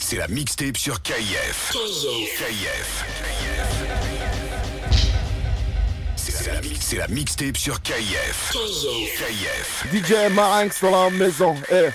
C'est la mixtape sur KIF. C'est la, mixtape sur KIF. KIF. DJ Marinx dans la maison. Eh.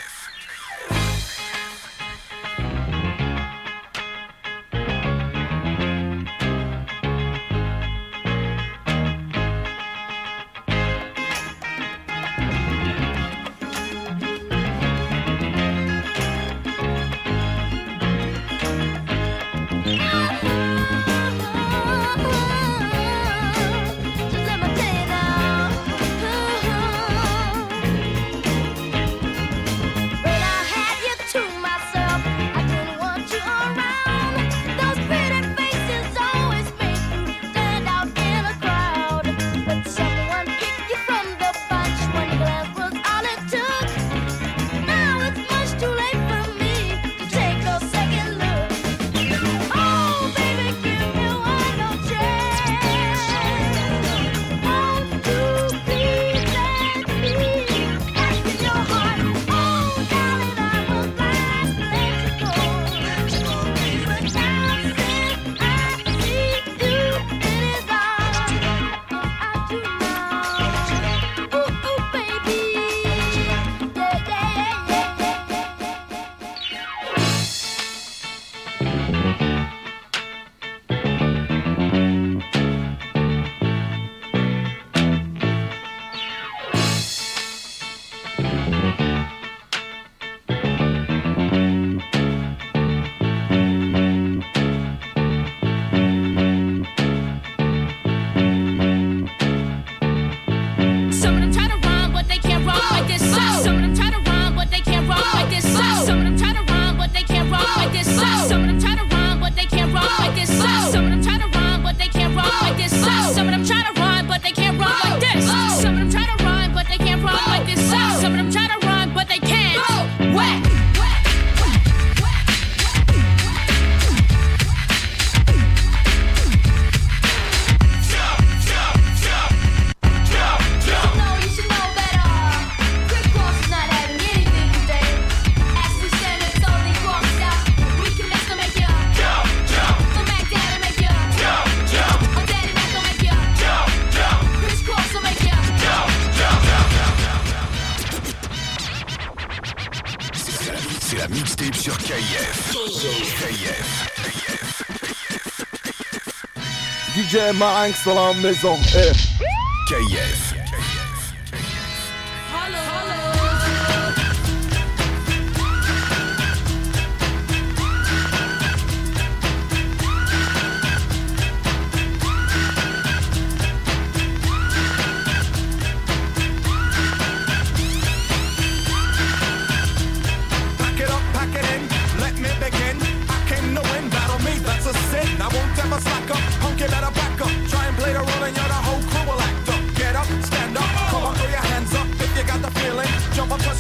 Marinx dans la maison.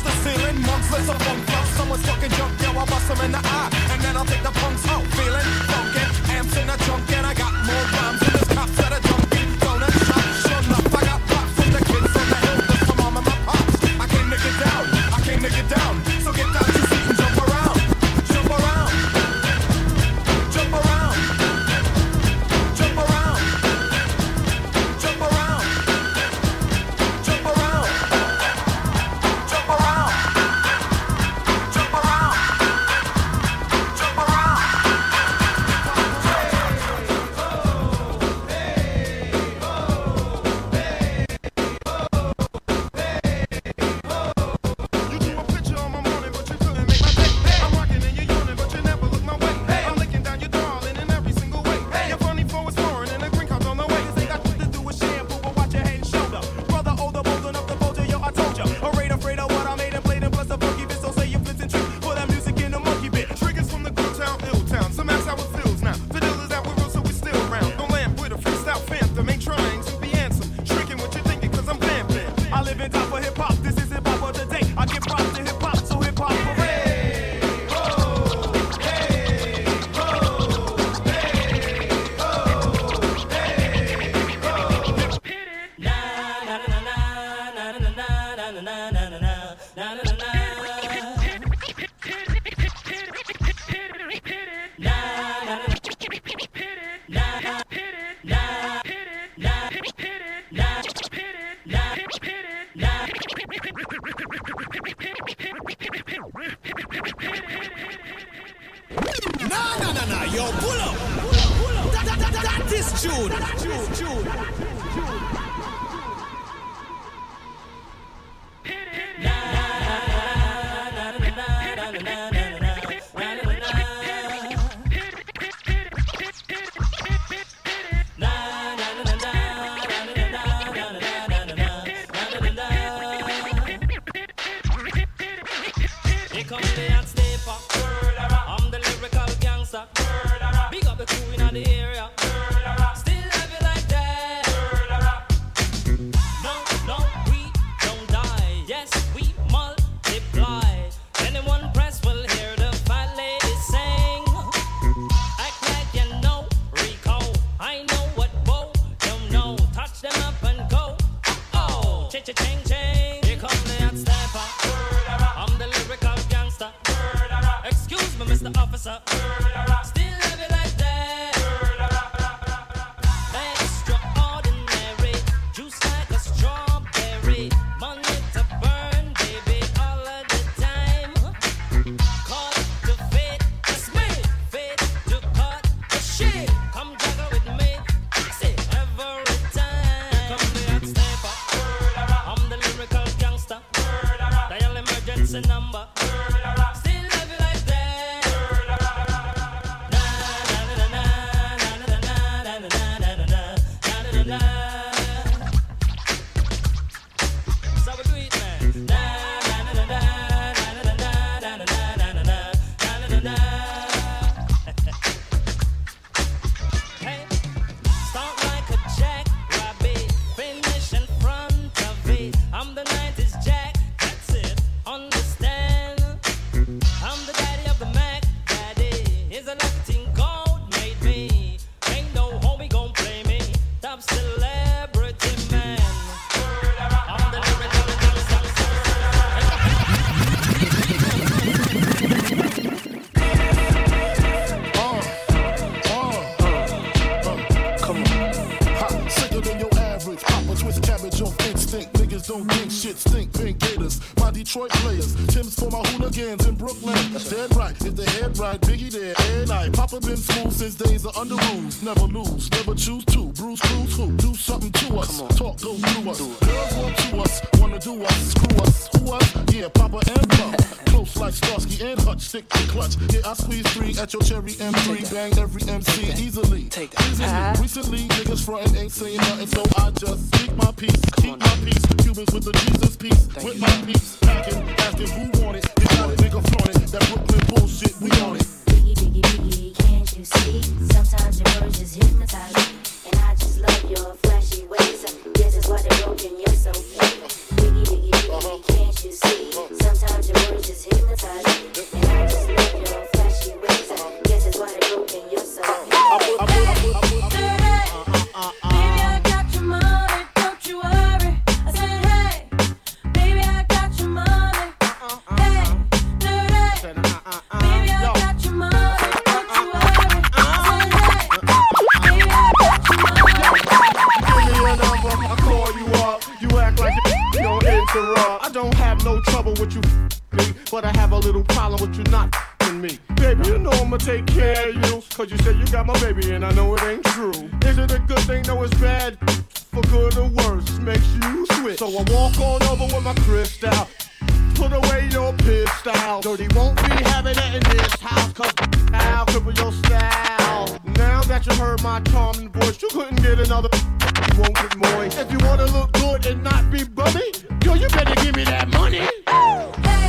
touch the ceiling. Monks, let's a bunk up. Someone's fucking junk, yo, I bust them in the eye. And then I'll take the punks out. Feeling No, na na na, Yo, pull up. Pull up, pull up. That, that, that, that is June. That is June. That is June. Cause you said you got my baby and I know it ain't true. Is it a good thing? No, it's bad. For good or worse, makes you switch. So I walk on over with my crystal. Put away your pistol. Dirty won't be having it in this house. Cause I'll cripple your style. Now that you heard my charming voice, you couldn't get another. You won't get moist. If you wanna look good and not be bummy, yo, you better give me that money. Hey.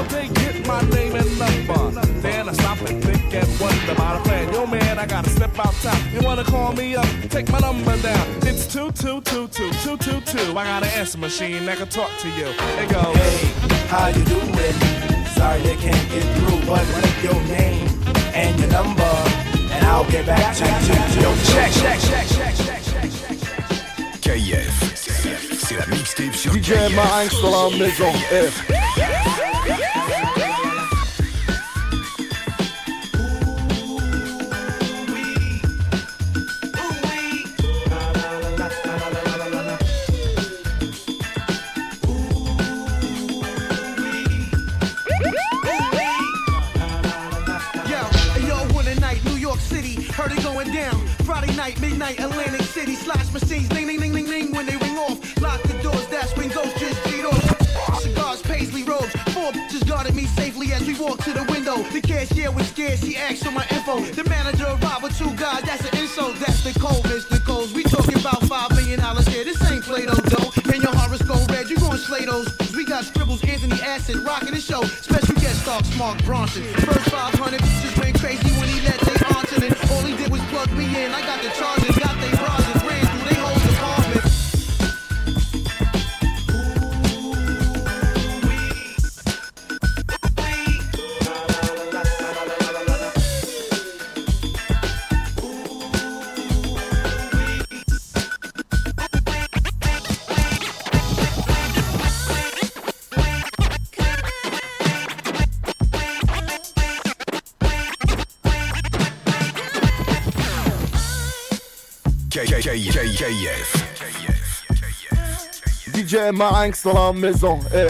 How they get my name and number? Then I stop and think and wonder about a plan. Yo man, I gotta step out top. You wanna call me up? Take my number down. It's two two two two. I got an answer machine that can talk to you. It goes. Hey, how you doing? Sorry I can't get through, but leave your name and your number, and I'll get back to you. Yo, check, check, DJ KF. Marinx dans la maison. Yo, hey, yo, one night, New York City, heard it going down. Friday night, midnight, Atlantic City, slash machines, doors, that's when ghosts just cheat off. Cigars, paisley robes, four bitches guarded me safely as we walked to the window. The cashier was scared, she asked for my info. The manager arrived with two guys, that's an insult. That's the cold, Mr. Coles. We talking about five million dollars here. This ain't Play-Doh, dough. And your horoscope red, you gon' slay those. We got scribbles, Anthony Acid, rocking the show. Special guest star, Mark Ronson. First 500 bitches went crazy when he let they onto it. All he did was plug me in. I got the charges, got they bras, DJ Marinx dans la maison, eh.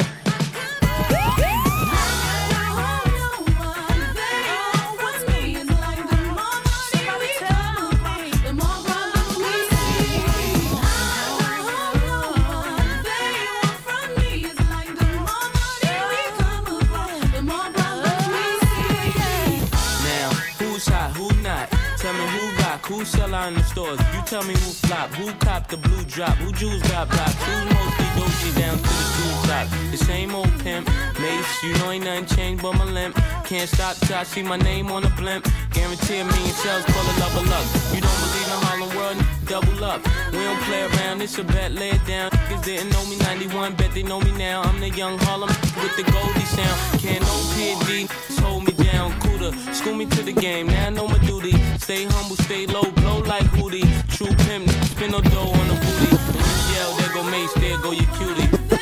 The stores. You tell me who flop, who cop the blue drop, who jewels got blocks, who's mostly doji down to the two top. The same old pimp, mace, you know ain't nothing changed but my limp. Can't stop till I see my name on the blimp. Guarantee a million sales full of love luck. You don't believe in Harlem World, double up. We don't play around, it's a bet, lay it down. Niggas didn't know me 91, bet they know me now. I'm the young Harlem with the Goldie sound. Can't no PD, hold me down. Cooler, school me to the game, now I know my duty. Stay humble, stay low, blow like Hootie. True pimp, spin no dough on the booty. Yell, there go Mace, there go your cutie.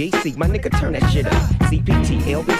DPGC, my nigga, turn that shit up. CPT, LBC,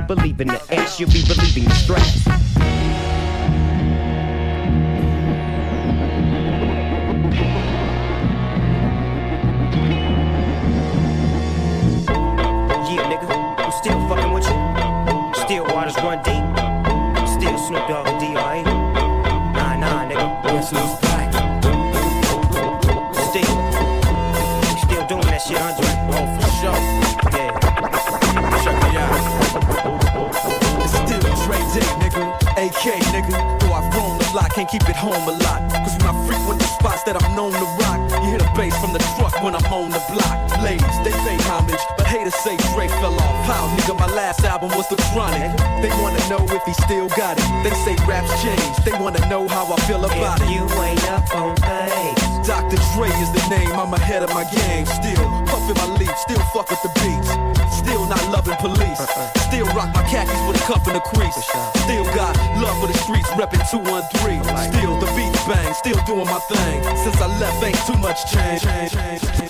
believe in the ass, you'll be believing the stress. Yeah, nigga, I'm still fucking with you. Still waters run deep. Still Snoop Dogg and D.R.E. Nah, nah, nigga. Who's back? Still. Still doing that shit, Andre. Oh, for sure. Can't keep it home a lot. Cause when I frequent the spots that I'm known to rock, you hear the bass from the truck when I'm on the block. Ladies, they pay homage, but haters say Dre fell off. How, nigga, my last album was The Chronic. They wanna know if he still got it. They say raps change, they wanna know how I feel about If it. you ain't up on things. Dr. Dre is the name, I'm ahead of my game. Still puffin' my leaf, still fuck with the beats. Still not loving police. Uh-uh. Still rock my khakis with a cuff and a crease. Still got love for the streets, reppin' 213. Still doing my thing. Since I left, ain't too much change. change, change, change,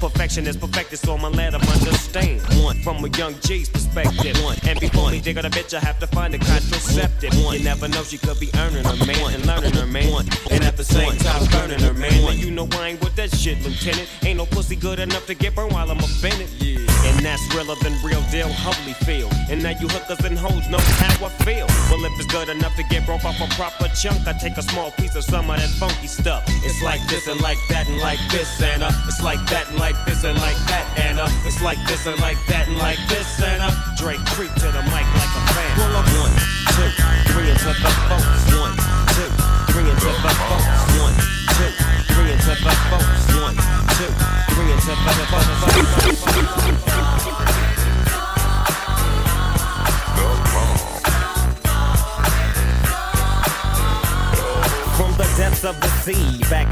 Perfection is perfected, so I'ma let them understand. One, from a young G's perspective. One, and before me dig on a bitch, I have to find a contraceptive. One, you never know, she could be earning her man and learning her man. One, and at the same time burning her man. And you know I ain't with that shit, Lieutenant. Ain't no pussy good enough to get burned while I'm offended. Yeah. And that's realer than real deal, holy feel. And now you hookers and hoes know how I feel. Well, if it's good enough to get broke off a proper chunk, I take a small piece of some of that funky stuff. It's like this and like that and like this uh, it's like that and like this and like that uh, it's like this and like that and like this uh, Drake creep to the mic like a fan. Well, I'm one, two, three into the folks. One, two, three into the folks. One, two, three into the folks. One, two, three into the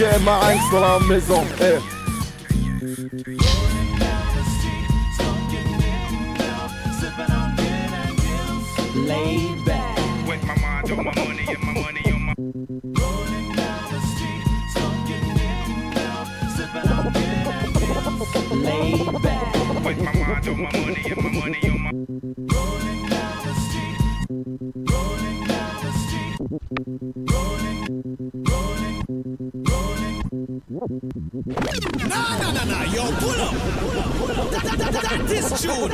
DJ Marinx dans la maison. Eh. Laid back. My and on. Laid back. With my mind on my money and my money on my. No, no, no, no. Yo, pull up. Pull up, pull up. That, that, that, this tune.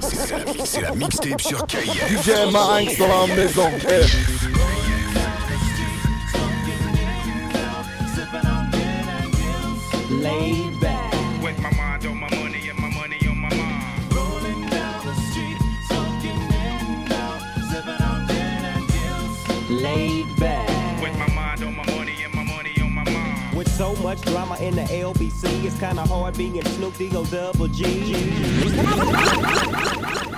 C'est la, la mixtape sur Kayak. DJ dans la maison. so much drama in the LBC. It's kinda hard being Snoop D-O-double G.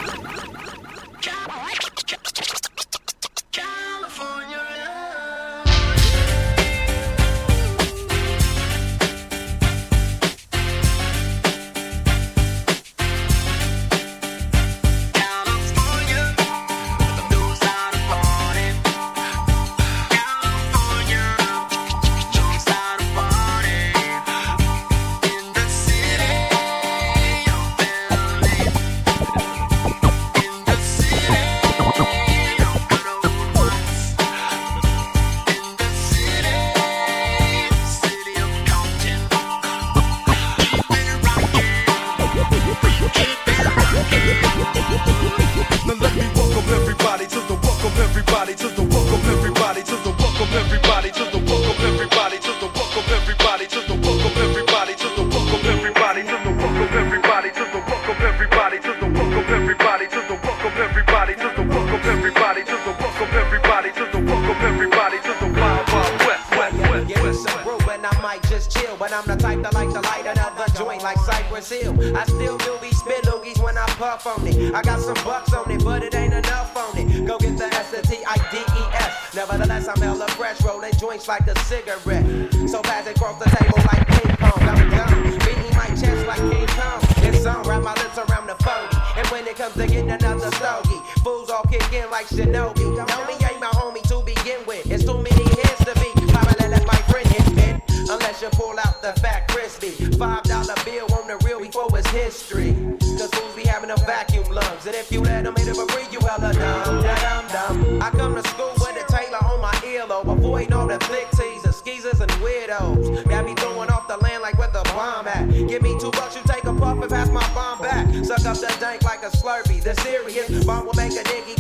And if you let them hit it for free, you hella dumb, dumb, dumb. I come to school with a Taylor on my earlobe, Avoid all the flick teasers, skeezers, and weirdos. Got me throwing off the land like where the bomb at. Give me two bucks, you take a puff and pass my bomb back. Suck up the dank like a slurpee. The serious bomb will make a nigga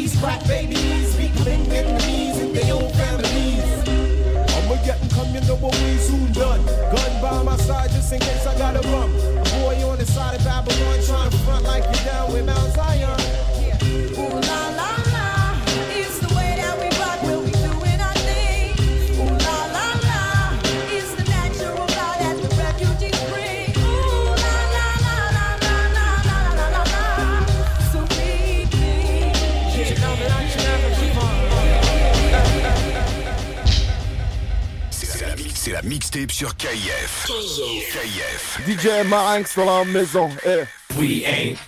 MCs crack babies, we cling enemies in their own families. I'ma get them come, you know what we soon done. Gun by my side just in case I gotta run. Boy on the side of Babylon trying to front like you're down with Mount Zion. Ooh la la. mixtape sur KIF. KIF. DJ Marinx dans la maison. Hey. We ain't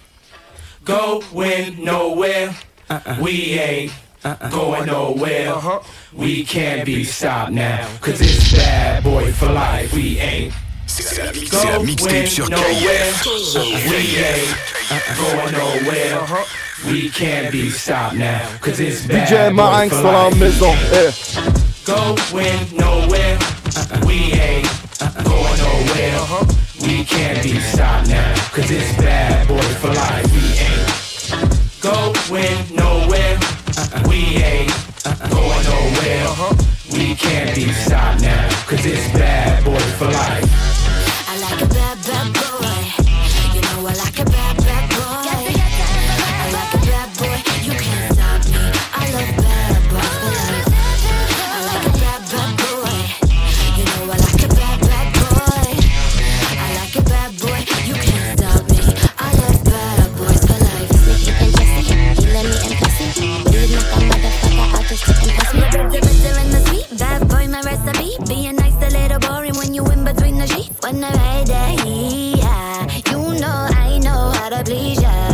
going nowhere. Uh -uh. We ain't uh going nowhere. -huh. We can't be stopped now. Cause it's bad boy for life. We ain't. C'est la, mixtape sur KIF. We ain't uh-uh. going nowhere. -huh. We can't be stopped now. Cause it's bad DJ Marinx dans la maison. Hey. Going nowhere. We ain't going nowhere. We can't be stopped now, cause it's bad boy for life. We ain't going nowhere. We ain't going nowhere. We can't be stopped now, cause it's bad boy for life. I like a bad, bad boy. The heat, yeah, you know I know how to please ya.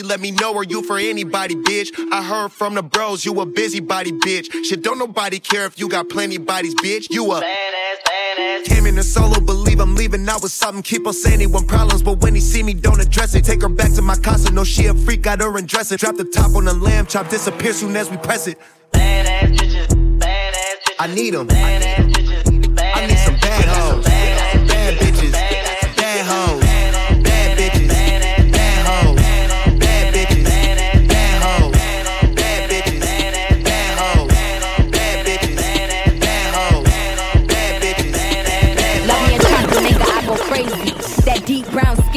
Somebody let me know, are you for anybody, bitch? I heard from the bros, you a busybody, bitch. Shit, don't nobody care if you got plenty bodies, bitch. You a Came in a solo, believe I'm leaving out with something. Keep on saying he want problems, but when he see me, don't address it. Take her back to my casa, no, she a freak, got her it. Drop the top on the lamb chop, disappear soon as we press it. I need them. I need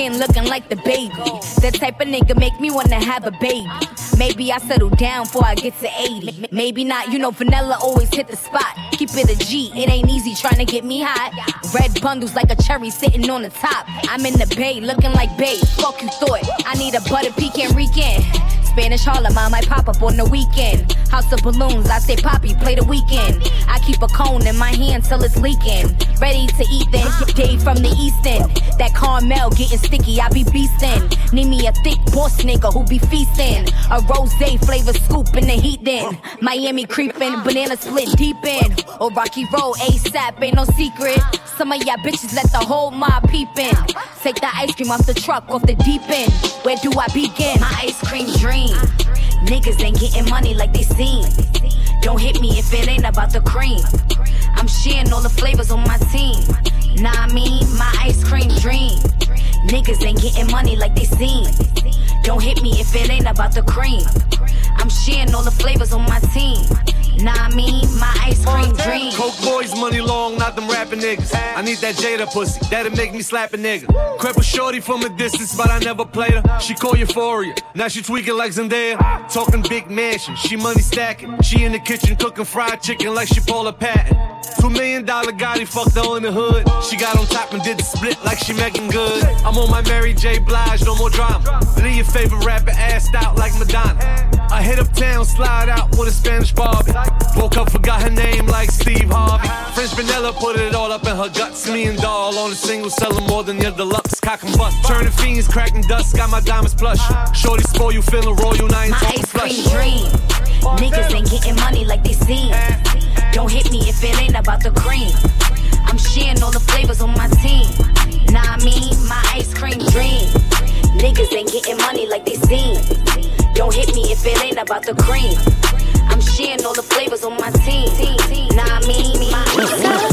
skin looking like the baby. That type of nigga make me wanna have a baby. Maybe I settle down before I get to 80. Maybe not, you know, vanilla always hit the spot. Keep it a G, it ain't easy trying to get me hot. Red bundles like a cherry sitting on the top. I'm in the bay looking like babe. Fuck you thought. I need a butter pecan weekend. Spanish Harlem, I might pop up on the weekend. House of balloons, I say Poppy, play the Weeknd. I keep a cone in my hand till it's leaking. Ready to eat then, Dave from the east end. That caramel getting sticky, I be beastin'. Need me a thick boss nigga who be feastin'. A rose flavor scoop in the heat then. Miami creepin', banana split deep in. Or Rocky Road, ASAP, ain't no secret. Some of y'all bitches let the whole mob peep in. Take the ice cream off the truck, off the deep end. Where do I begin? My ice cream dream. Niggas ain't getting money like they seem. Don't hit me if it ain't about the cream. I'm sharing all the flavors on my team. Nah, I mean, my ice cream dream. Niggas ain't getting money like they seem. Don't hit me if it ain't about the cream. I'm sharing all the flavors on my team. Nah, I mean, my ice cream dream. Coke boys, money long, not them rapping niggas. I need that Jada pussy, that'll make me slap a nigga. Crept a shorty from a distance, but I never played her. She call Euphoria, now she tweaking like Zendaya. Talking big mansion, she money stacking. She in the kitchen cooking fried chicken like she Paula Patton. Two million dollar Gotti fucked her in the hood. She got on top and did the split like she making good. I'm on my Mary J. Blige, no more drama. Leave your favorite rapper assed out like Madonna. I hit uptown, slide out with a Spanish Barbie. Woke up, forgot her name like Steve Harvey. French vanilla put it all up in her guts. Me and doll on a single, selling more than your deluxe. Cock and bust. Turning fiends, cracking dust. Got my diamonds plush. Shorty spoil you, feeling royal. Now ain't My ice cream dream. Niggas ain't getting money like they seem. Don't hit me if it ain't about the cream. I'm sharing all the flavors on my team. Nah, I mean, my ice cream dream. Niggas ain't getting money like they seem. Don't hit me if it ain't about the cream. I'm and all the flavors on my team. Nah, I mean, I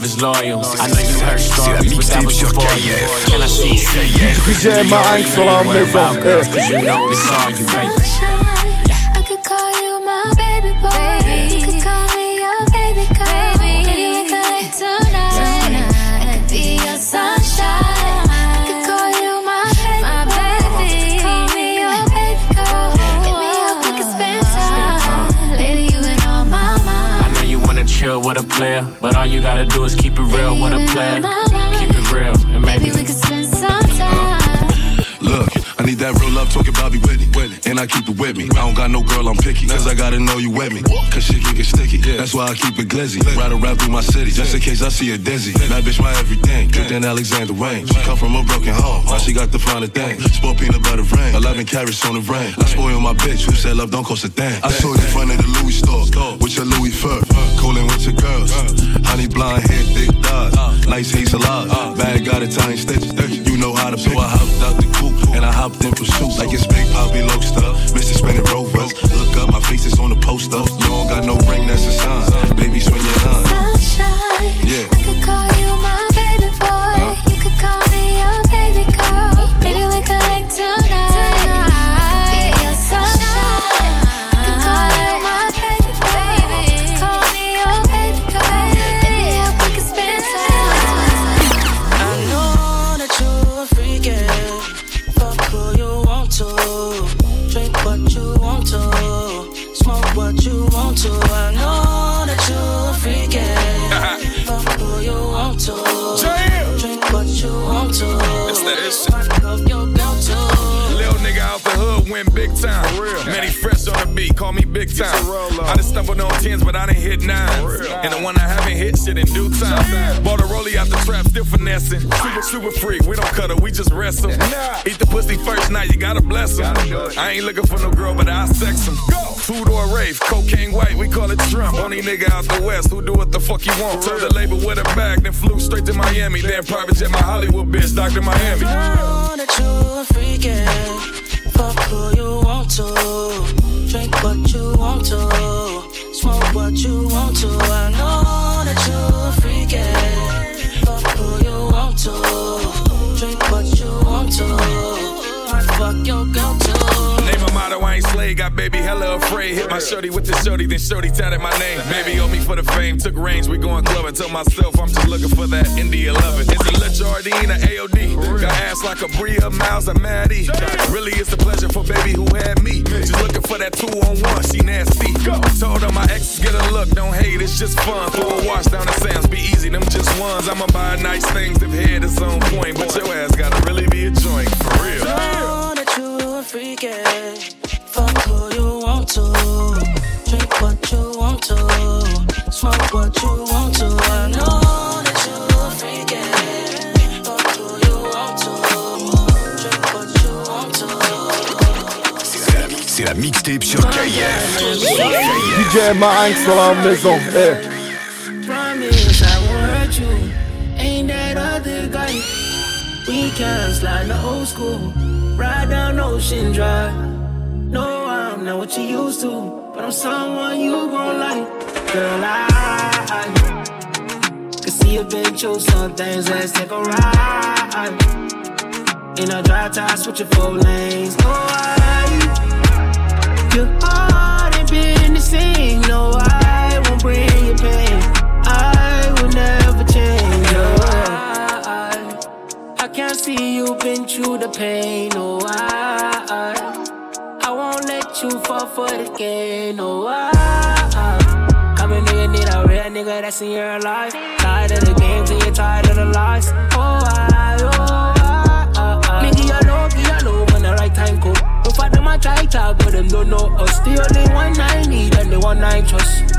is loyal. I know you heard stories, but that was before you. Can I see DJ Marinx sur la maison. Eh. Cause you know it's all you, baby. With a player, but all you gotta do is keep it real with a player. Keep it real, and maybe we could I need that real love talking Bobby Whitney. And I keep it with me. I don't got no girl, I'm picky. Cause I gotta know you with me. Cause shit can get sticky. That's why I keep it glizzy. Ride around through my city. Just in case I see a dizzy. That bitch my everything. Good than Alexander Wayne. She come from a broken home. Now she got the finer thing. Sport peanut butter rain. 11 carats on the rain. I spoil my bitch. Who said love don't cost a thing? I saw you in front of the Louis store. With your Louis fur. Cooling with your girls. Honey blonde hair, thick thighs. Uh. Nice hazel eyes. Uh. Bad got Italian stitch. You know how to pick. So I hopped out the coupe. And I hopped in pursuit. Like it's Big Poppy Lobster. Mr. Spinning Rovers. Look up, my face is on the poster. You don't got no ring, that's a sign. Still. Super, super freak, we don't cut her, we just wrestle. Eat the pussy first night, you gotta bless her. I ain't looking for no girl, but I sex them. Food or rave, cocaine white, we call it Trump. Only nigga out the west who do what the fuck you want. Told the label with a bag, then flew straight to Miami. Then private jet my Hollywood bitch, Dr. Miami. I know that you a freakin'. Fuck who you want to. Drink what you want to. Smoke what you want to. I know that you a to. Drink what you want to. Might fuck your I ain't slay. Got baby hella afraid. Hit my shorty with the shorty, then shorty tatted my name. Baby owe me for the fame. Took range, we going clubbing. Told myself I'm just looking for that India loving. Is it Le or AOD? Got ass like a Bria, Miles, or Maddie. Really, it's a pleasure for baby who had me. Just looking for that two on one. She nasty. Told her my ex get a look. Don't hate, it's just fun. Throw a wash down the Sam's, be easy. Them just ones. I'ma buy nice things if head is on point. But your ass gotta really be a joint for real. know that you a freakin'. Fuck want to. Smoke what you want to. I know that you a freakin'. Fuck who you want to. Drink what you want to. C'est la mixtape sur KF. DJ Marinx sur la maison. Eh. Promise I won't hurt you. Ain't that other guy? We can slide the old school. Ride down Ocean Drive. No, I'm not what you used to. But I'm someone you gon' like. Girl, I can see you've been through some things. Let's take a ride. In a dry tie, switching four lanes. Oh, I, your heart ain't been the same. No, I won't bring you pain. I will never change. Oh, I, I can't see you've been through the pain. No, I, I you fall for the game. No, I, I, I've been nigga need a real nigga that's in your life. Tired of the games and you're tired of the lies. Oh, I, oh, I, I. Me give you give you love when the right time come. If I them I try talk, but them don't know us. The only one I need and the one I trust.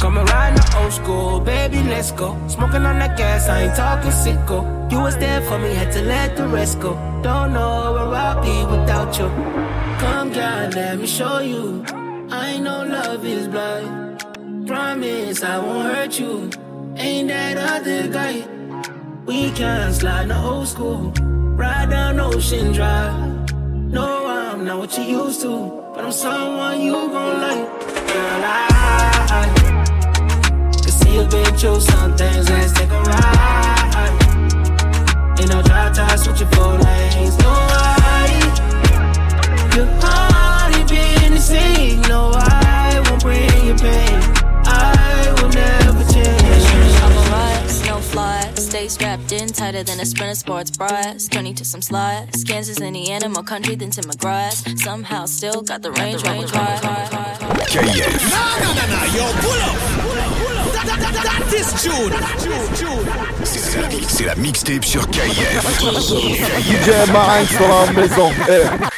Come ride the old school, baby, let's go. Smoking on that gas, I ain't talking sicko. You was there for me, had to let the rest go. Don't know where I'll be without you. Come, girl, let me show you. I know love is blind. Promise I won't hurt you. Ain't that other guy? We can slide the old school. Ride down Ocean Drive. No, I'm not what you used to, but I'm someone you gon' like. Girl, I, can see you've been through some things. Let's take a ride. Ain't no drive time, switching four lanes. No, I, your heart been the same. No, I won't bring you pain. I will never change. I'm a rise, no fly. Stay strapped in tighter than a sprinter sports bras. Turning to some slides. Kansas, Indiana, more country than Tim McGraw. Somehow still got the range, range, car. KF. No, no, no, no, yo, pull up. That, that, that, that is June. C'est la, c'est la mixtape sur KF. DJ Marinx dans la maison.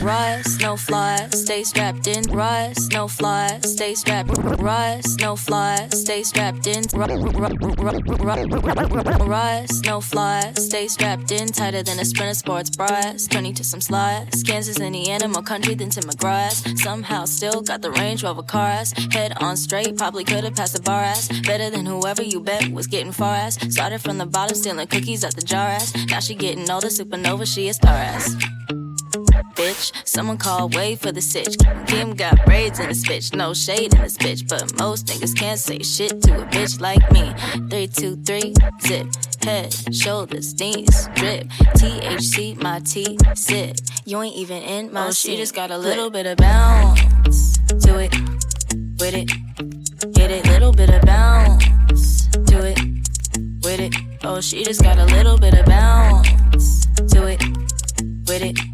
Rise, no fly, stay strapped in. Rise, no fly, stay strapped. Rise, no fly, stay strapped in. Rise, no fly, stay strapped in. Tighter than a sprinter sports bras. Turning to some slides. Kansas, Indiana, more country than Tim McGraw. Somehow still got the Range Rover cars. Head on straight, probably could've passed a bar ass. Better than whoever you bet was getting far ass. Started from the bottom, stealing cookies at the jar ass. Now she getting older, supernova, she a star ass bitch. Someone call, wait for the sitch. Kim got braids in this bitch, no shade in this bitch. But most niggas can't say shit to a bitch like me. Three, two, three, zip. Head, shoulders, knees, drip. THC, my T, sit. You ain't even in my oh, she just got a little bit of bounce to it, with it. Get it, little bit of bounce to it, with it. Oh, she just got a little bit of bounce to it, with it.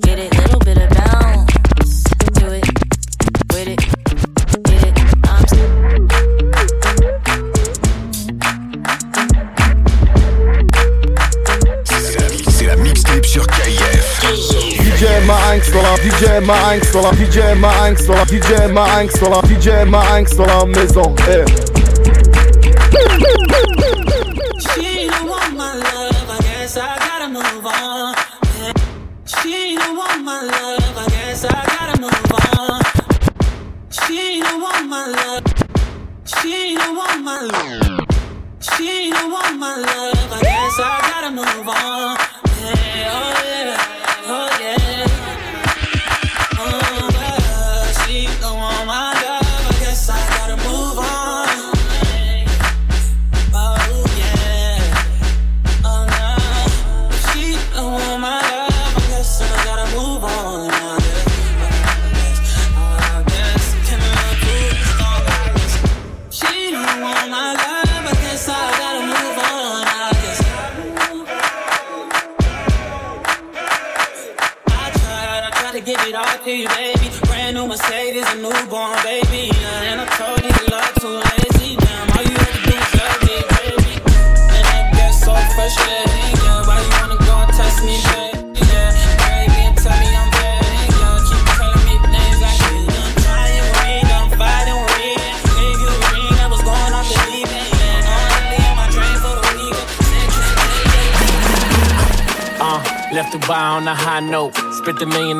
Get it, little bit of bounce. Do it, with it, get it. I'm C'est la mixtape sur KF. DJ Marinx dans la DJ Marinx dans la DJ Marinx dans la DJ Marinx dans la DJ Marinx dans la maison. Eh.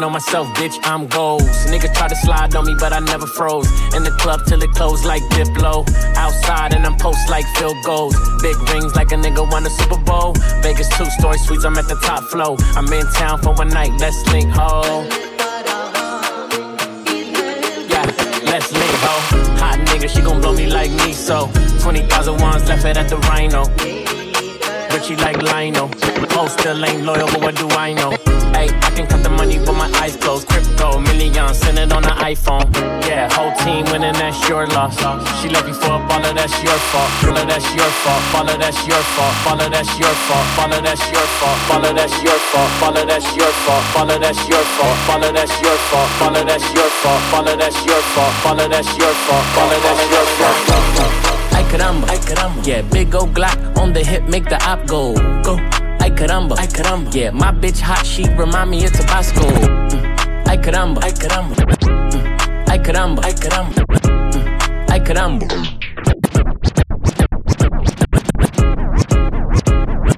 On myself, bitch, I'm goals. Nigga try to slide on me, but I never froze. In the club till it closed like Diplo. Outside and I'm post like Phil goals. Big rings like a nigga won a Super Bowl. Vegas two story suites, I'm at the top floor. I'm in town for one night, let's link, ho. Yeah, let's link, ho. Hot nigga, she gon' blow me like me, so 20,000 ones left it at the Rhino. She like Lionel. Most still ain't loyal, but what do I know? Hey, I can cut the money with my eyes closed. Crypto, million, send it on an iPhone. Yeah, whole team winning, that's your loss. She left you for a baller, that's your fault. Baller, that's your fault. Baller, that's your fault. Baller, that's your fault. Baller, that's your fault. Baller, that's your fault. Baller, that's your fault. Baller, that's your fault. Baller, that's your fault. Baller, that's your fault. Baller, that's your fault. Baller, that's your fault. Baller, that's your fault. Ay caramba, ay caramba. Yeah, big old Glock on the hip, make the op go. Go. Ay caramba, ay caramba. Yeah, my bitch hot, she remind me of Tabasco. Mm. Ay caramba, ay caramba. Mm. Ay caramba, ay caramba. Mm. Ay caramba.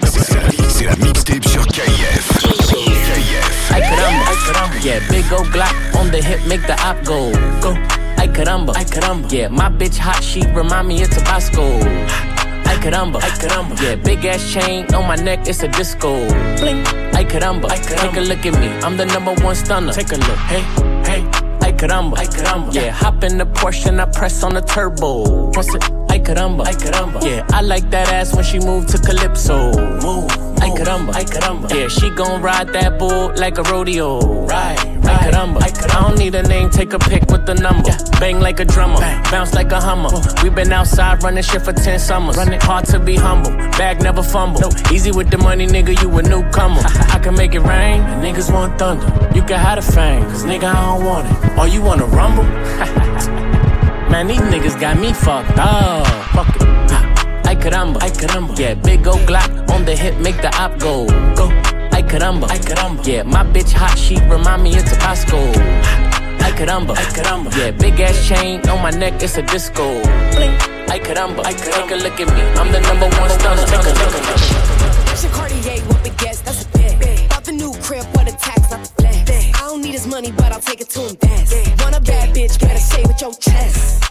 C'est la mixtape sur KF. KF. Ay caramba, ay caramba. Yeah, big old Glock on the hip, make the op go. Go. Ay caramba, ay caramba. Yeah, my bitch hot, she remind me of Tabasco. Ay caramba, ay caramba. Yeah, big ass chain on my neck, it's a disco. Bling. Ay caramba, ay caramba. Take a look at me, I'm the number one stunner. Take a look, hey, hey. Ay caramba, ay caramba. Yeah, hop in the Porsche and I press on the turbo. Press it. Ay caramba, ay caramba. Yeah, I like that ass when she move to calypso. Move. Ay caramba, ay caramba. Yeah, she gon' ride that bull like a rodeo. Right, right. Ay caramba, ay caramba. I don't need a name, take a pic with the number. Bang like a drummer, bounce like a hummer. We been outside running shit for 10 summers. Running hard to be humble, bag never fumble. No. Easy with the money, nigga, you a newcomer. I can make it rain, and niggas want thunder. You can have the fame, cause nigga, I don't want it. Oh, you wanna rumble? Man, these niggas got me fucked up. Fuck it. Ay caramba, ay caramba. Yeah, big old Glock on the hip, make the op go. Go. Ay caramba, ay caramba. Yeah, my bitch hot, she remind me of Tabasco. Ay caramba, ay caramba. Yeah, big ass chain on my neck, it's a disco. Bling. Ay caramba, ay caramba. Take a look at me, I'm the number one stunner. Take a look at me. It's your Cartier with big gas, that's a bet. Bought the new crib, what a tax, not the flex. I don't need his money, but I'll take it to him dance. Want a bad bitch, better say with your chest.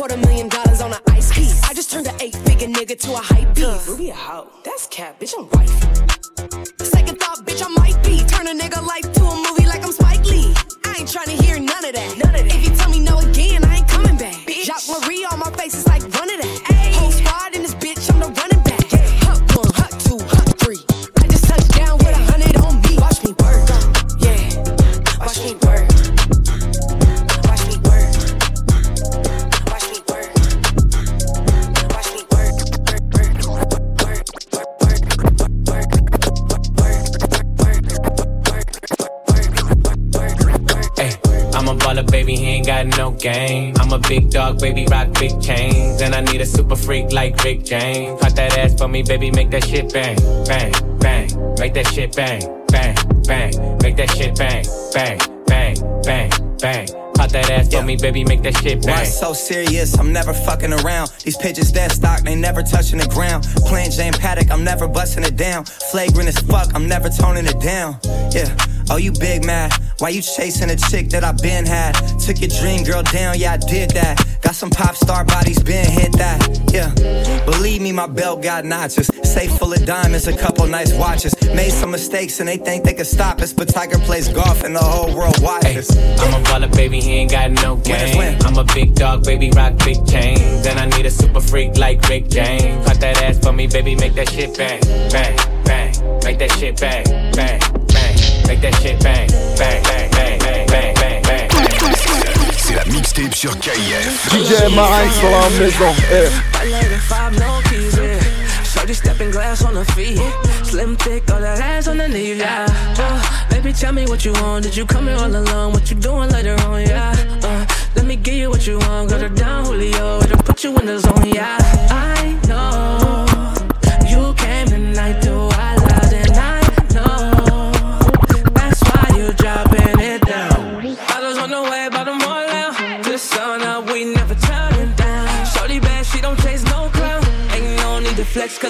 Quarter million dollars on an ice piece. I just turned an eight figure nigga to a hype beast. Ruby a hoe, that's cap, bitch, I'm wife. Second thought, bitch, I might be. Turn a nigga life to a movie like I'm Spike Lee. I ain't tryna hear none of that. Big dog, baby, rock big chains. And I need a super freak like Rick James. Pop that ass for me, baby, make that shit bang, bang, bang. Make that shit bang, bang, bang. Make that shit bang, bang, bang, bang, bang. Pop that ass for me, baby, make that shit bang. Why so serious? I'm never fucking around. These pitches dead stock, they never touching the ground. Playing Jane Paddock, I'm never busting it down. Flagrant as fuck, I'm never toning it down. Yeah. Oh, you big mad? Why you chasing a chick that I been had? Took your dream girl down, yeah, I did that. Got some pop star bodies, been hit that. Yeah. Believe me, my belt got notches. Safe full of diamonds, a couple nice watches. Made some mistakes and they think they can stop us, but Tiger plays golf and the whole world watches. I'm a baller, baby, he ain't got no game. I'm a big dog, baby, rock big chains. Then I need a super freak like Rick James. Pop that ass for me, baby, make that shit bang, bang, bang. Make that shit bang, bang. Make that shit bang, bang, bang, bang, bang, bang, bang, bang. C'est la mixtape sur KF. DJ Marinx sur la maison. I let it five no keys, yeah. Shorty stepping glass on her feet. Slim thick, all that ass underneath, yeah. Uh, baby, tell me what you want. Did you come here all alone? What you doing later on, yeah? Uh, let me give you what you want. Got her down, Julio. It'll put you in the zone, yeah. I know you came tonight to wild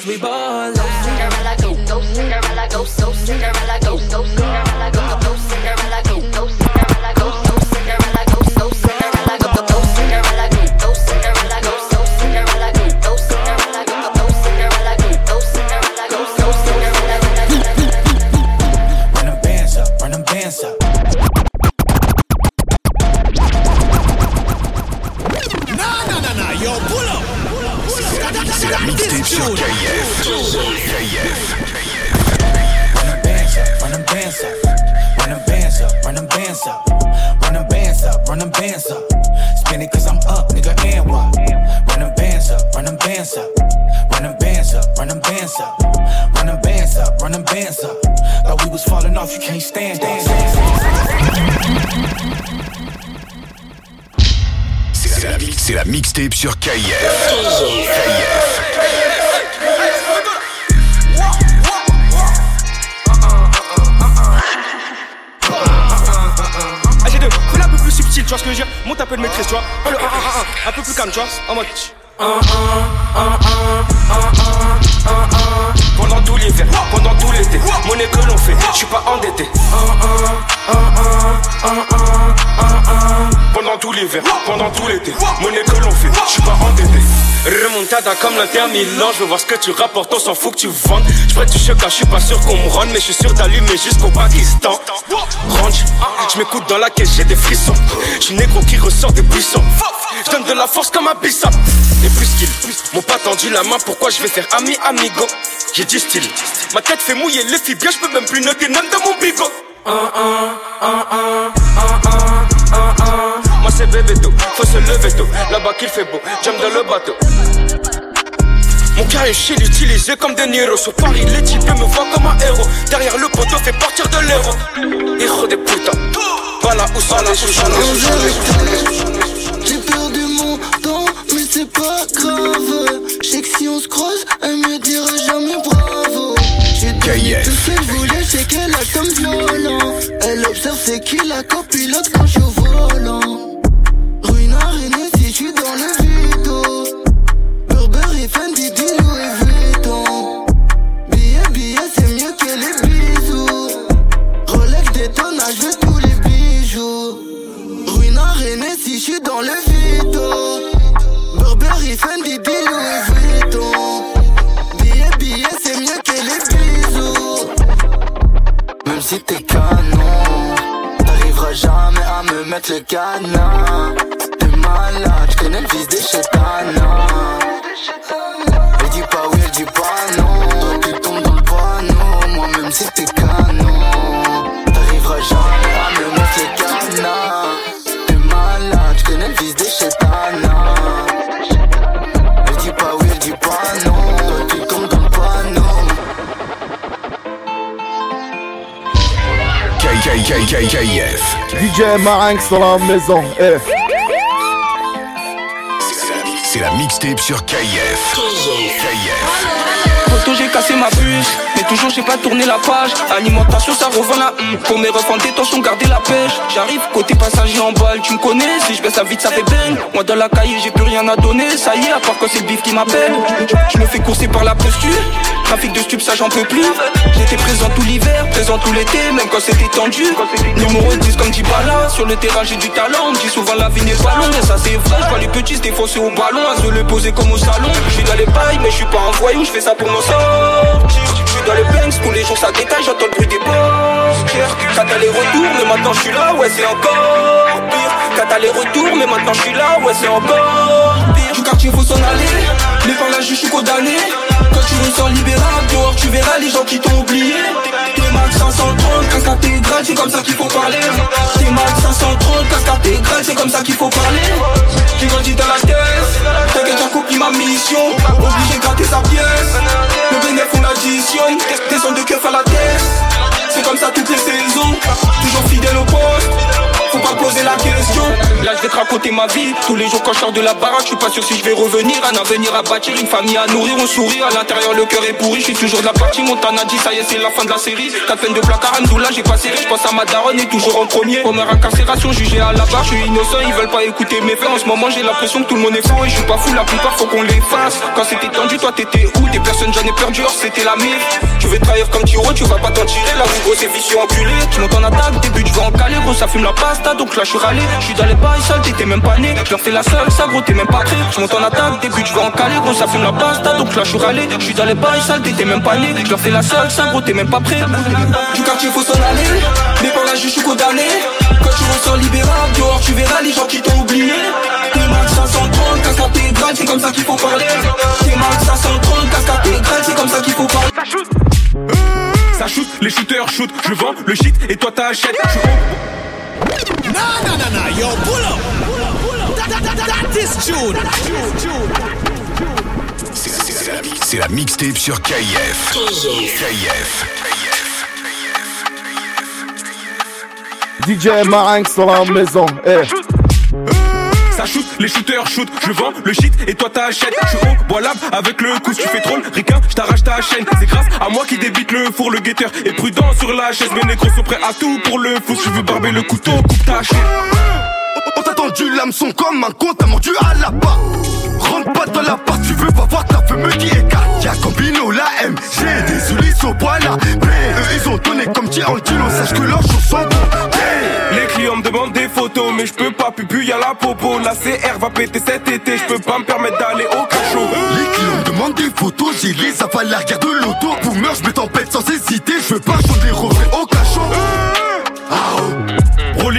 cause we ball out. Cinderella go, go, Cinderella go, so Cinderella go, so Cinderella go, C'est la, mixtape sur. Ah, un peu plus subtil, tu vois ce que je veux dire Monte un peu de maîtrise, tu vois. Fais-le 1, 1, 1, 1. Un peu plus calme, tu vois. En mode. 1, 1, 1, 1, 1, 1, 1, 1. Pendant tout l'hiver, pendant tout l'été, monnaie que l'on fait, je suis pas endetté. 1, 1, 1, 1, 1, 1, 1, 1. Pendant tout l'hiver, pendant tout l'été, monnaie que l'on fait, je suis pas endetté. Remontada comme l'Inter Milan, je veux voir ce que tu rapportes, on s'en fout que tu vendes. Je du choc, je suis pas sûr qu'on me rende, mais je suis sûr d'allumer jusqu'au Pakistan. Range, je m'écoute dans la caisse, j'ai des frissons. Je suis négro qui ressort des buissons. Je donne de la force comme un bissap. Et plus qu'il, mon pas tendu la main, pourquoi je vais faire ami amigo? J'ai dit style, ma tête fait mouiller les filles bien, je peux même plus noter même dans mon bigot. 1, 1, 1, 1, 1, 1, 1, 1. Moi c'est bébé tôt, faut se lever tôt. Là-bas qu'il fait beau, jump dans le bateau. Mon cœur est chez l'utiliser comme De Niro Sur Paris, les types me voient comme un héros Derrière le poteau fait partir de l'héros Héros des putains Voilà où sont les pas grave. Je sais que si on se croise, elle me dira jamais bravo. J'ai donné tout ce qu'elle voulait, c'est qu'elle a comme violent. Elle observe c'est qui la copilote quand je suis au volant. Ruine araignée si je suis dans le vito. Burberry, Fendi, Di Louis Vuitton. Billet, billet, c'est mieux que les bisous. Rolex, je veux tous les bijoux. Ruine araignée si je suis dans le vito. Burberry, Fendi, Vuitton. Billet, billet, c'est mieux que les bisous. Même si t'es canon, t'arriveras jamais à me mettre le cadenas. T'es malade, j'connais le vice des chétanas. Elle dit pas oui, elle dit pas K- K- K- K- KF. DJ Marinx dans la maison. Eh. C'est la mixtape sur KF. KF. Poto j'ai cassé ma puce Mais toujours j'ai pas tourné la page Alimentation ça revend la hum. Pour mes refs en détention garder la pêche J'arrive côté passager en balle Tu me connais Si je baisse la vite ça fait bang Moi dans la cahier j'ai plus rien à donner Ça y est à part quand c'est le bif qui m'appelle Je me fais courser par la posture Trafic de stupes ça j'en peux plus. J'étais présent tout l'hiver Présent tout l'été Même quand c'était tendu. Numéro 10 comme Dybala Sur le terrain j'ai du talent. On me dit souvent la vie n'est pas longue Et ça c'est vrai. Je vois les petits se défoncer au ballon À se le poser comme au salon. Je suis dans les pailles mais je suis pas un voyou Je fais ça pour m'en sortir. Je suis dans les banks Tous les jours ça détaille J'entends le bruit des boss Quatre allers-retours Mais maintenant je suis là Ouais c'est encore pire. Quatre allers-retours Mais maintenant je suis là Ouais c'est encore pire. Du quartier faut s'en aller. Mais par là je suis condamné Quand tu ressors libérable Dehors tu verras les gens qui t'ont oublié. T'es max 530 Casque intégral C'est comme ça qu'il faut parler. T'es max 530 Casque intégral C'est comme ça qu'il faut parler. J'ai grandi dans la caisse T'inquiète j'accomplis ma mission. Obligé de gratter sa pièce Le bénéfice on l'additionne Descends de keuf à la tête C'est comme ça toutes les saisons. Toujours fidèle au poste Faut pas poser la question Là je vais te raconter ma vie. Tous les jours quand je sors de la baraque Je suis pas sûr si je vais revenir. Un avenir à bâtir Une famille à nourrir On sourit. À l'intérieur le cœur est pourri Je suis toujours de la partie. Montana dit ça y est c'est la fin de la série. Quatre peines de placard Amdoula j'ai pas serré. Je pense à ma daronne Et toujours en premier. Première incarcération Jugé à la barre Je suis innocent. Ils veulent pas écouter mes faits. En ce moment j'ai l'impression que tout le monde est faux. Et je suis pas fou La plupart faut qu'on les fasse. Quand c'était tendu Toi t'étais où? Des personnes j'en ai perdu Or c'était la mif. Tu veux trahir comme Tiro Tu vas pas t'en tirer. Là gros c'est vicieux enculé. Tu montes en attaque Début tu vas en caler. Gros ça fume la pasta Donc là je suis râlé. Je suis dans les bails sales T'étais même pas né. Je leur fais la seule Ça gros t'es même pas prêt. Je monte en attaque Début tu vas en caler Gros ça fume la pasta Donc là je suis râlé Je suis dans les bails sales T'étais même pas né. Je leur fais la seule Ça gros t'es même pas prêt. Du quartier faut s'en aller. Mais par là je suis condamné. Quand tu ressors libérable Dehors tu verras les gens qui t'ont oublié. T'es T-Max 530, casque intégrale, c'est comme ça qu'il faut parler. T-Max 530, casque intégrale, c'est comme ça qu'il faut parler. Ça shoot. Ça les shooters shoot. Je vends le shit et toi t'achètes. Je Nah, nah, nah, nah, yo, pull up. That, that, that, that is June. C'est- c'est- C'est la, c'est la mixtape sur KIF. KIF. DJ Marinx dans la maison. Eh. Ça shoot, les shooters shoot. Je vends le shit et toi t'achètes. Je suis lab avec le coup. Tu fais troll, ricain, je t'arrache ta chaîne. C'est grâce à moi qui débite le four. Le guetteur est prudent sur la chaise. Mes négros sont prêts à tout pour le fou. Tu veux barber le couteau, coupe ta chaîne. On t'a tendu l'hameçon comme un con, t'as mordu à la part. Rentre pas dans la part, tu veux pas voir ta femme qui écarte. Y'a Combino, la M, j'ai des Ulysse au bois là. Mais eux ils ont donné comme Tirantino, sache que leurs jours sont. Les clients me demandent des photos, mais je peux pas, pupu y'a la popo. La CR va péter cet été, je peux pas me permettre d'aller au cachot. Les clients me demandent des photos, j'ai les avales l'arrière de l'auto. Pour meurtre, je me tempête sans hésiter, je veux pas chaud des reflets au cachot.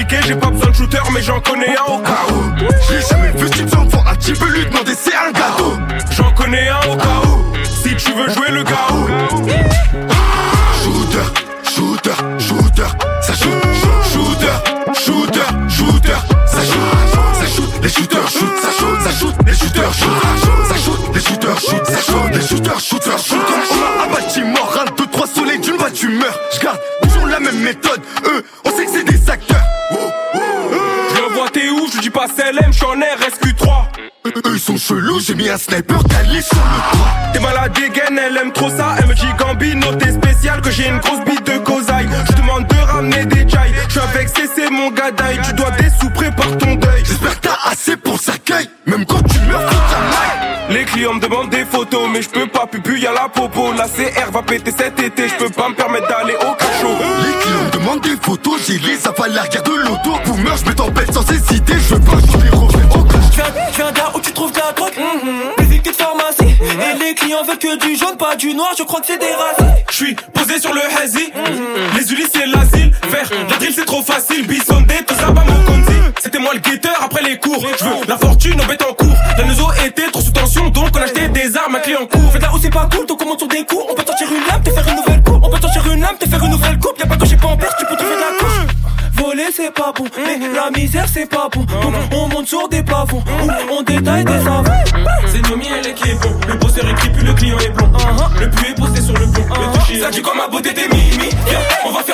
J'ai pas besoin de shooter, mais j'en connais un au cas où. J'ai jamais vu ce type d'enfant, un petit peu lui demander c'est un gâteau. J'en connais un au cas où. Si tu veux jouer le garou. Shooter, shooter, shooter, ça shoot, shoot, shooter, shooter, shooter, ça shoot, ça shoot, les shooters shoot, ça shoot, ça shoot, les shooters shoot, CLM, j'suis en RSQ3. Eux, ils sont chelous, j'ai mis un sniper calé sur le toit. T'es malade dégaine, elle aime trop ça. Elle me dit Gambino, t'es spécial, que j'ai une grosse bite de cosaille. Je demande de ramener des chai. Je suis avec CC, mon gadaille. Tu dois des sous, prépare ton deuil. J'espère que t'as assez pour cercueil, même quand tu meurs, faut. Les clients me demandent des photos, mais je peux pas, pupu, y'a la popo. La CR va péter cet été, je peux pas me permettre d'aller au cachot. Les clients me demandent des photos, j'ai les avales l'arrière de l'auto. Pour meurtre, je tempête sans hésiter, je veux pas chaud des reflets au cachot. Je viens, je viens d'à où tu trouves de la drogue vite que de pharmacie Et les clients veulent que du jaune, pas du noir Je crois que c'est des races Je suis posé sur le hazy. Les Ulysses, c'est l'asile. Faire la drill, c'est trop facile. Bissondé, tout ça, pas mon conzi. C'était moi le guetteur après les cours. Je veux la fortune, on bête en cours. La Neuzo était trop sous tension, donc on achetait des armes à clé en cours. Fais de là où c'est pas cool, donc on monte sur des coups On peut sortir une lame, te faire une nouvelle lame, te faire une nouvelle coupe Y'a pas que j'ai pas en place, tu peux trouver de la couche. Voler c'est pas bon, mais la misère c'est pas bon. Donc on monte sur des pavons, on détaille des savons C'est Nomi, est qui est bon. Le bosseur écrit, puis le client est blond. Le pu est posté sur le pont. Le toucher, ça dit comme ma beauté des mimi. On va faire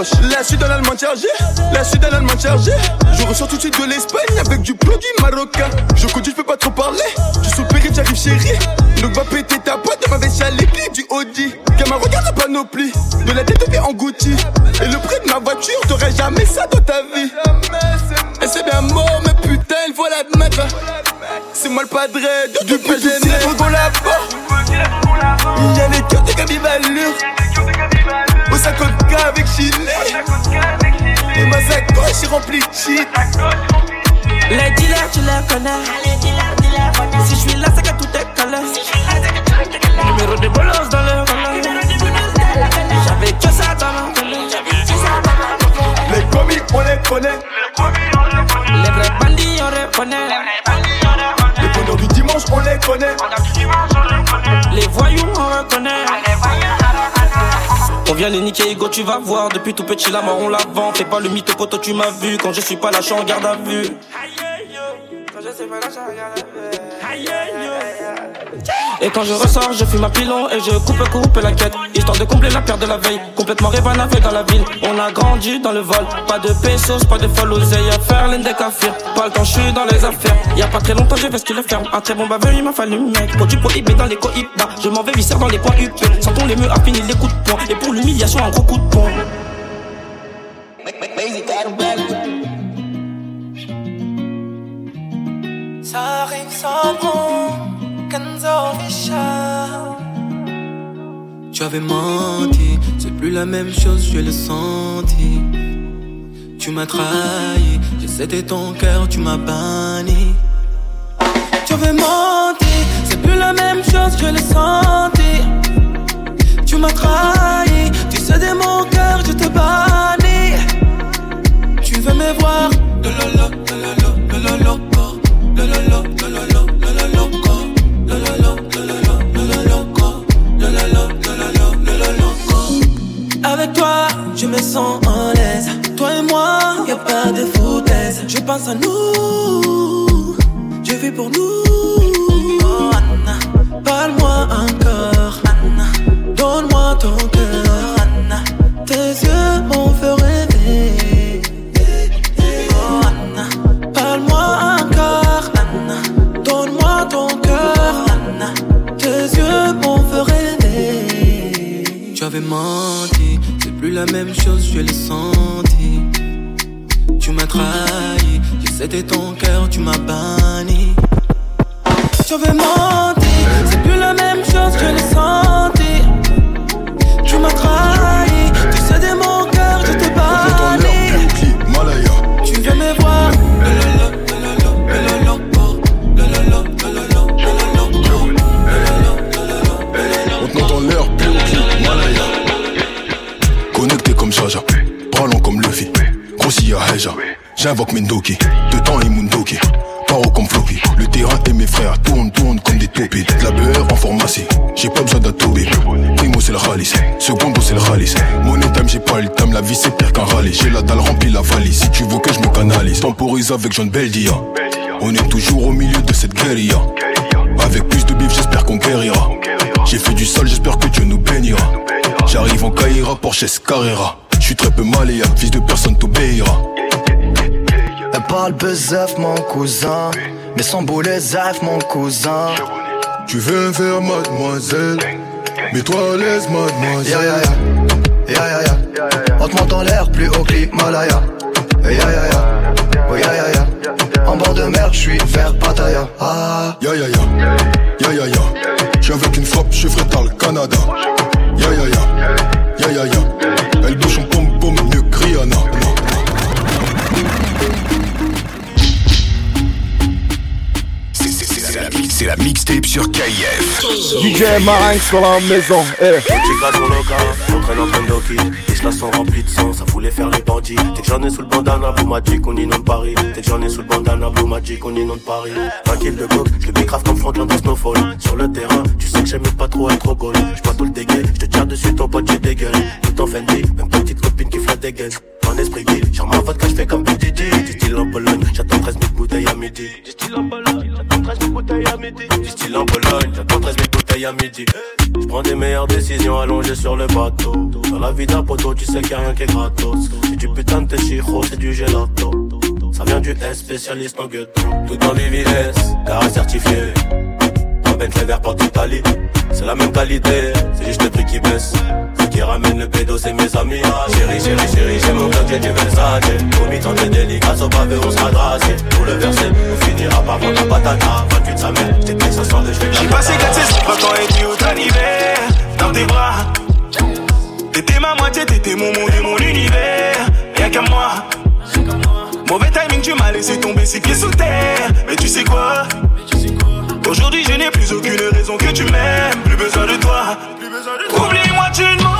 cœur se décroche. Là je suis dans l'allemand chargé, là je suis dans l'allemand chargé. Je ressors tout de suite de l'Espagne avec du produit marocain. Je conduis, je peux pas trop parler. Je suis opéré, j'arrive chérie. Donc va péter ta boîte de ma veste à les clés du Audi. Gamin, regarde la panoplie, de la tête de pied en Gucci. Et le prix de ma voiture, t'aurais jamais ça dans ta vie. Et c'est bien mort, mais putain, il faut l'admettre. C'est moi le padre de du petit Dragon là-bas. Remplie de shit. Les dealers, tu les connais. Si je suis là, c'est que tout est calé. Numéro de bolos dans le. J'avais que ça dans télé. Les comiques, on les connaît. Les vrais bandits, on reconnaît. Les bonheurs du dimanche, on les connaît. Les voyous, on reconnaît. On vient les niquer, Ego, tu vas voir. Depuis tout petit, la mort, on la. Fais pas le mytho, poto, tu m'as vu. Quand je suis pas là, je en garde à vue. Et quand je ressors, je fume un pilon et je coupe coupe la quête. Histoire de combler la perte de la veille. Complètement révanavé dans la ville. On a grandi dans le vol. Pas de pesos, pas de folle à faire, kafirs. Pas le temps, je suis dans les affaires. Y a pas très longtemps, j'ai vesti le ferme. Un très bon baveux, il m'a fallu mec. Produit prohibé dans les. Je m'en vais visser dans les points UP. Sentons les murs à finir les coups de poing. Et pour l'humiliation, un gros coup de poing. Ça arrive sans bon, Kenzo Fischer. Tu avais menti, c'est plus la même chose, je l'ai senti. Tu m'as trahi, j'ai cédé ton cœur, tu m'as banni. Tu avais menti, c'est plus la même chose, je l'ai senti. Tu m'as trahi, tu cédé mon cœur, je te bannis. Tu veux me voir, lo toi, je me sens en l'aise. Toi et moi, y a pas de foutaise. Je pense à nous, je vis pour nous. Oh, Anna, parle-moi encore. Anna, donne-moi ton cœur. Anna, tes yeux m'ont fait rêver. Oh, Anna, parle-moi encore. Anna, donne-moi ton cœur. Anna, tes yeux m'ont fait rêver. Tu avais menti, la même chose, je l'ai senti. Tu m'as trahi, cédé ton cœur, tu m'as banni. Tu avais menti, c'est plus la même chose, je l'ai senti. J'invoque Mendoki. De temps et Mundoki. Paro comme Floki, le terrain et mes frères tournent, tournent comme des taupies. De la beurre en pharmacie, j'ai pas besoin d'atobi. Primo c'est le ralice, secondo c'est le ralice. Money time j'ai pas le time, la vie c'est pire qu'un rallye. J'ai la dalle remplie la valise, si tu veux que je me canalise. Temporise avec John Beldia. On est toujours au milieu de cette guérilla. Avec plus de bif, j'espère qu'on guérira. J'ai fait du sale, j'espère que Dieu nous bénira. J'arrive en Caïra, Porsche Carrera. J'suis très peu maléa, fils de personne t'obéira. Elle parle bezef mon cousin. Mais sans boulet zaf mon cousin. Tu veux faire mademoiselle. Mais toi à l'aise mademoiselle. Ya ya ya Ya ya ya On te monte en l'air plus haut que l'Himalaya. Ya ya ya Oh ya ya ya En bord de mer j'suis vers Pattaya. Ah. Ya ya ya Ya ya ya J'suis avec une frappe, j'suis frais dans le Canada. Ya ya ya Ya ya ya Elle bouge son C'est la, mixtape sur KIF. DJ Marinx sur la maison. Eh. Sur le gars, on traîne en Pendoki Les chlas sont remplis de sang, ça voulait faire les bandits. Dès que j'en ai sous le bandana, Blue Magic, on inonde Paris. Dès que j'en ai sous le bandana, Blue Magic, on inonde Paris. 20 kills de coke, je le bicrave comme Franklin dans Snowfall. Sur le terrain, tu sais que j'aime pas trop être au goal. J'bois tout le dégueu, j'te tire dessus, ton pote, j'ai des gueules Tout en Fendi, même petite copine qui flotte des gaines En esprit guide, genre ma vodka, j'fais comme PDD Du style en Pologne, j'attends 13 000 bouteilles à midi Du style en Pologne, j'attends 13 000 bouteilles à midi Du style en Pologne, j'attends 13 000 bouteilles à midi je prends des meilleures décisions allongées sur le bateau. Dans la vie d'un poteau, tu sais qu'il y a rien qui est gratos. C'est du putain de chiro, c'est du gelato. Ça vient du S, spécialiste en ghetto. Tout en VVS, carré certifié. Un Bentley vert pour. C'est la même qualité, c'est juste le prix qui baisse. Ce qui ramène le pédo, c'est mes amis. Ah, chérie, chérie, chérie, j'ai mon cœur, j'ai du Versace. Au mi-temps de délicace, au pavé, on sera dressé. Pour le verser, on finira par vendre la patata. 28 sa mère, j'étais que ça sort de vais J'ai passé 4 saisons, printemps et puis automne hiver Dans tes bras T'étais ma moitié, t'étais mon monde et mon univers Rien qu'à moi Mauvais timing, tu m'as laissé tomber ses pieds sous terre Mais tu sais quoi? Aujourd'hui je n'ai plus aucune raison que tu m'aimes. Plus besoin de toi. Oublie-moi, tu ne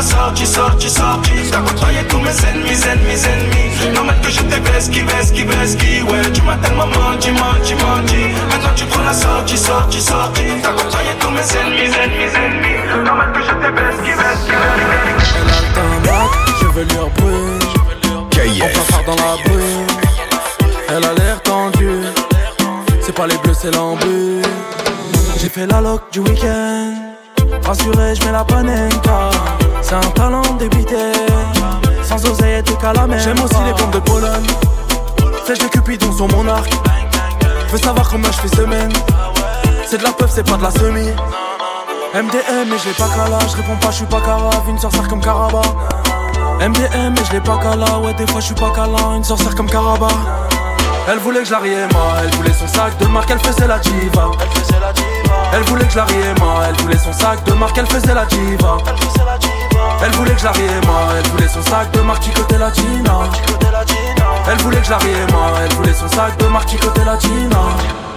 la sortie, sortie, sortie. T'as côtoyé tous mes ennemis, ennemis, ennemis. Normal que je te baisse, qui baisse, qui baisse, qui. Ouais, tu m'as tellement menti, menti, menti. Maintenant tu prends la sortie, sortie, sortie. T'as côtoyé tous mes ennemis, ennemis, ennemis. Normal que je te baisse, qui baisse, qui baisse. Elle a le je veux lui rebrûler. On part dans la brume. Elle a l'air tendue. C'est pas les bleus, c'est l'embut. J'ai fait la loc du week-end. Rassuré, je mets la panenka. C'est un talent débité. Sans oseille et tout. J'aime aussi les bombes de Pologne. Flèches de Cupidon sont mon arc. Veux savoir combien je fais semaine. C'est de la peuf, c'est pas de la semi MDM mais je l'ai pas cala, je réponds pas, je suis pas carave, une sorcière comme Caraba MDM mais je l'ai pas cala, ouais des fois je suis pas câlin, une sorcière comme Caraba Elle voulait que je la moi, elle voulait son sac de marque, elle faisait la diva. Elle faisait la diva Elle voulait que je la moi, elle voulait son sac de marque, elle faisait la diva. Elle voulait que je la moi, elle voulait son sac de marque, qui côté la Gina. Elle voulait que je la moi, elle voulait son sac de marque, qui côté la Gina